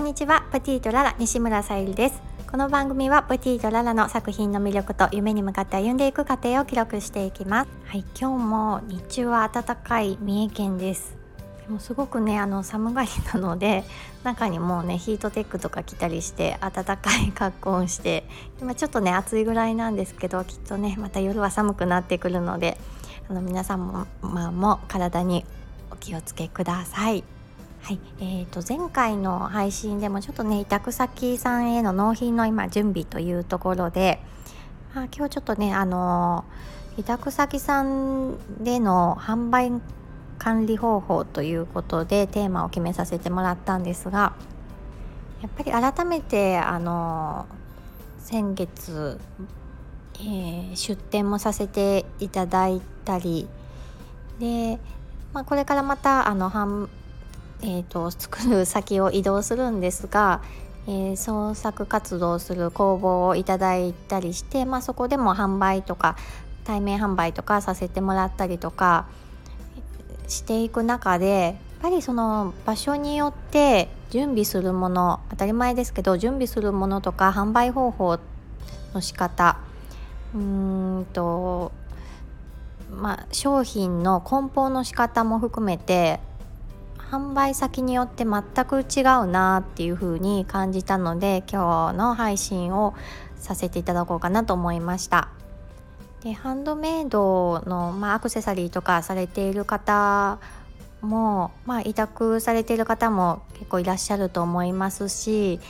んにちはプティとララ西村さゆりです。この番組はプティとララの作品の魅力と夢に向かって歩んでいく過程を記録していきます。はい今日も日中は暖かい三重県です。でもすごくねあの寒がりなので中にもうねヒートテックとか着たりして暖かい格好をして今ちょっとね暑いぐらいなんですけどきっとねまた夜は寒くなってくるのであの皆さんも,、まあ、も体にお気をつけください。はい、えー、と前回の配信でもちょっとね委託先さんへの納品の今準備というところで、あ、今日ちょっとねあの委託先さんでの販売管理方法ということでテーマを決めさせてもらったんですがやっぱり改めてあの先月、えー、出店もさせていただいたりで、まあ、これからまたあの販えーと、作る先を移動するんですが、えー、創作活動する工房をいただいたりして、まあ、そこでも販売とか対面販売とかさせてもらったりとかしていく中でやっぱりその場所によって準備するもの当たり前ですけど準備するものとか販売方法の仕方うーんとまあ商品の梱包の仕方も含めて販売先によって全く違うなっていう風に感じたので今日の配信をさせていただこうかなと思いました。でハンドメイドの、まあ、アクセサリーとかされている方も、まあ、委託されている方も結構いらっしゃると思いますし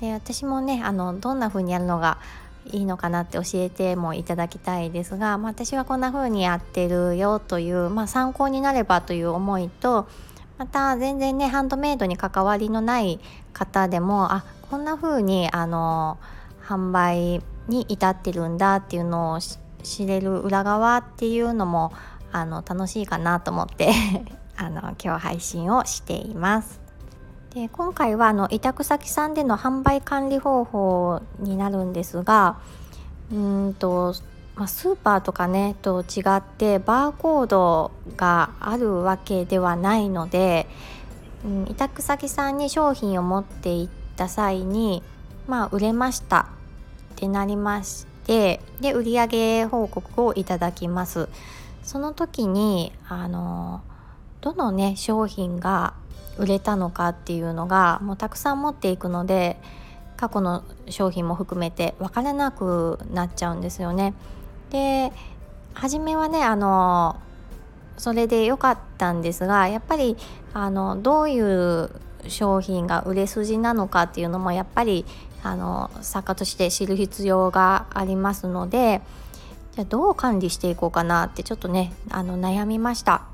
で私もねあのどんな風にやるのがいいのかなって教えてもいただきたいですが、まあ、私はこんな風にやってるよという、まあ、参考になればという思いとまた全然ねハンドメイドに関わりのない方でもあこんな風にあの販売に至ってるんだっていうのを知れる裏側っていうのもあの楽しいかなと思って あの今日配信をしています。で今回はあの委託先さんでの販売管理方法になるんですがうんとまあ、スーパーとかねと違ってバーコードがあるわけではないので、うん、委託先さんに商品を持っていった際にまあ売れましたってなりましてで売上報告をいただきますその時にあのどのね商品が売れたのかっていうのがもうたくさん持っていくので過去の商品も含めて分からなくなっちゃうんですよね。で初めはねあのそれで良かったんですがやっぱりあのどういう商品が売れ筋なのかっていうのもやっぱりあの作家として知る必要がありますのでじゃどう管理していこうかなってちょっとねあの悩みました。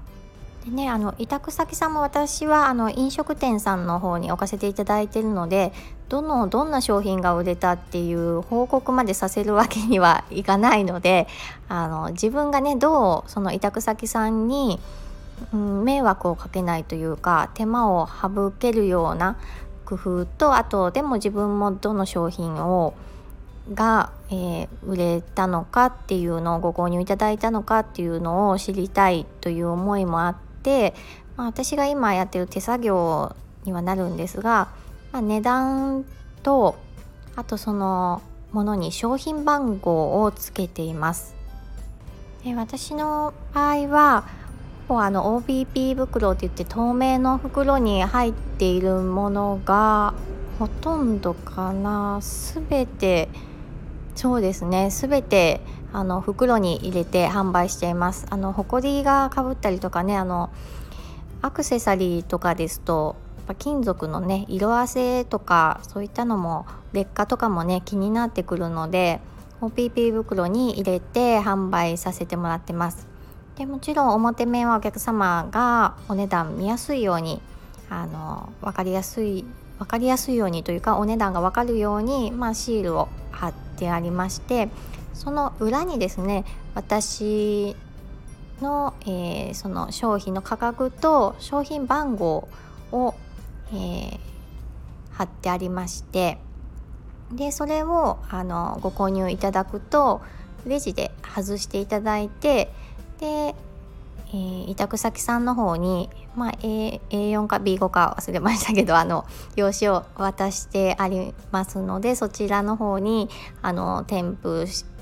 でねあの委託先さんも私はあの飲食店さんの方に置かせていただいてるのでどのどんな商品が売れたっていう報告までさせるわけにはいかないのであの自分がねどうその委託先さんに、うん、迷惑をかけないというか手間を省けるような工夫とあとでも自分もどの商品をが、えー、売れたのかっていうのをご購入いただいたのかっていうのを知りたいという思いもあって、まあ、私が今やってる手作業にはなるんですが、まあ、値段とあとそのものに商品番号をつけています。で私の場合はこうあの OBP 袋って言って透明の袋に入っているものがほとんどかな全てそうですね全てあの袋に入れて販売しています。あの埃がかぶったりとかねあのアクセサリーとかですと金属のね色あせとかそういったのも劣化とかもね気になってくるので OPP 袋に入れて販売させてもらってます。でもちろん表面はお客様がお値段見やすいようにあの分かりやすい分かりやすいようにというかお値段が分かるように、まあ、シールを貼ってありましてその裏にですね私の,、えー、その商品の価格と商品番号を、えー、貼ってありましてでそれをあのご購入いただくとレジで外していただいてでえー、委託先さんの方に、まあ、A、A4 か B5 か忘れましたけどあの用紙を渡してありますのでそちらの方にあの添付して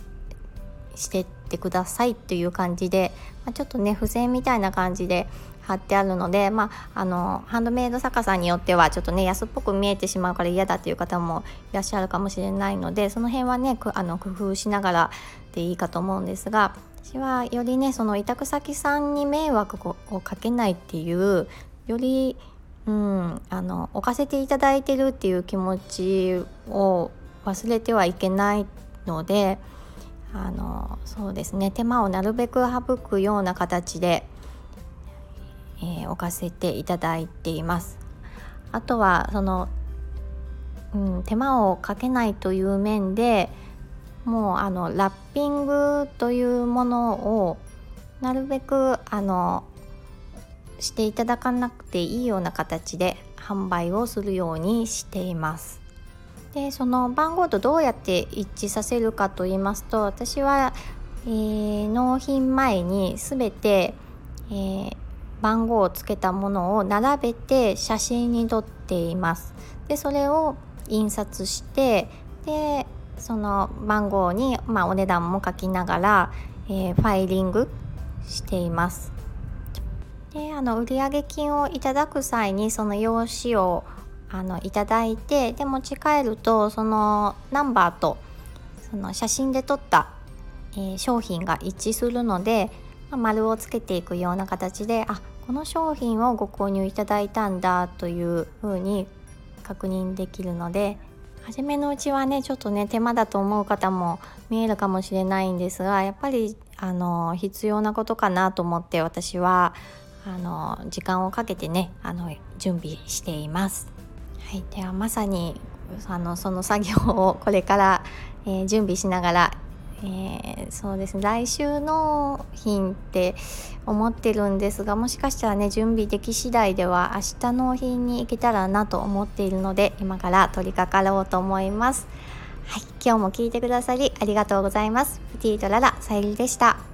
してってくださいっていう感じで、まあ、ちょっとね付箋みたいな感じで貼ってあるので、まあ、あのハンドメイド作家さんによってはちょっとね安っぽく見えてしまうから嫌だっていう方もいらっしゃるかもしれないのでその辺はねあの工夫しながらでいいかと思うんですが私はよりねその委託先さんに迷惑をかけないっていうより、うん、あの置かせていただいてるっていう気持ちを忘れてはいけないのであのそうですね手間をなるべく省くような形で、えー、置かせていただいています。あとはその、うん、手間をかけないという面でもうあのラッピングというものをなるべくあのしていただかなくていいような形で販売をするようにしています。でその番号とどうやって一致させるかと言いますと私は、えー、納品前に全て、えー、番号をつけたものを並べて写真に撮っています。でそれを印刷してでその番号に、まあ、お値段も書きながら、えー、ファイリングしています。であの売上金をいただく際にその用紙をあのいただいてで持ち帰るとそのナンバーとその写真で撮った、えー、商品が一致するので、まあ、丸をつけていくような形であこの商品をご購入いただいたんだというふうに確認できるので初めのうちはねちょっとね手間だと思う方も見えるかもしれないんですがやっぱりあの必要なことかなと思って私はあの時間をかけてねあの準備しています。はい、ではまさにあのその作業をこれから、えー、準備しながらえー、そうですね来週納品って思ってるんですがもしかしたらね準備でき次第では明日納品に行けたらなと思っているので今から取り掛かろうと思います。はい今日も聞いてくださりありがとうございます。プティートララさゆりでした。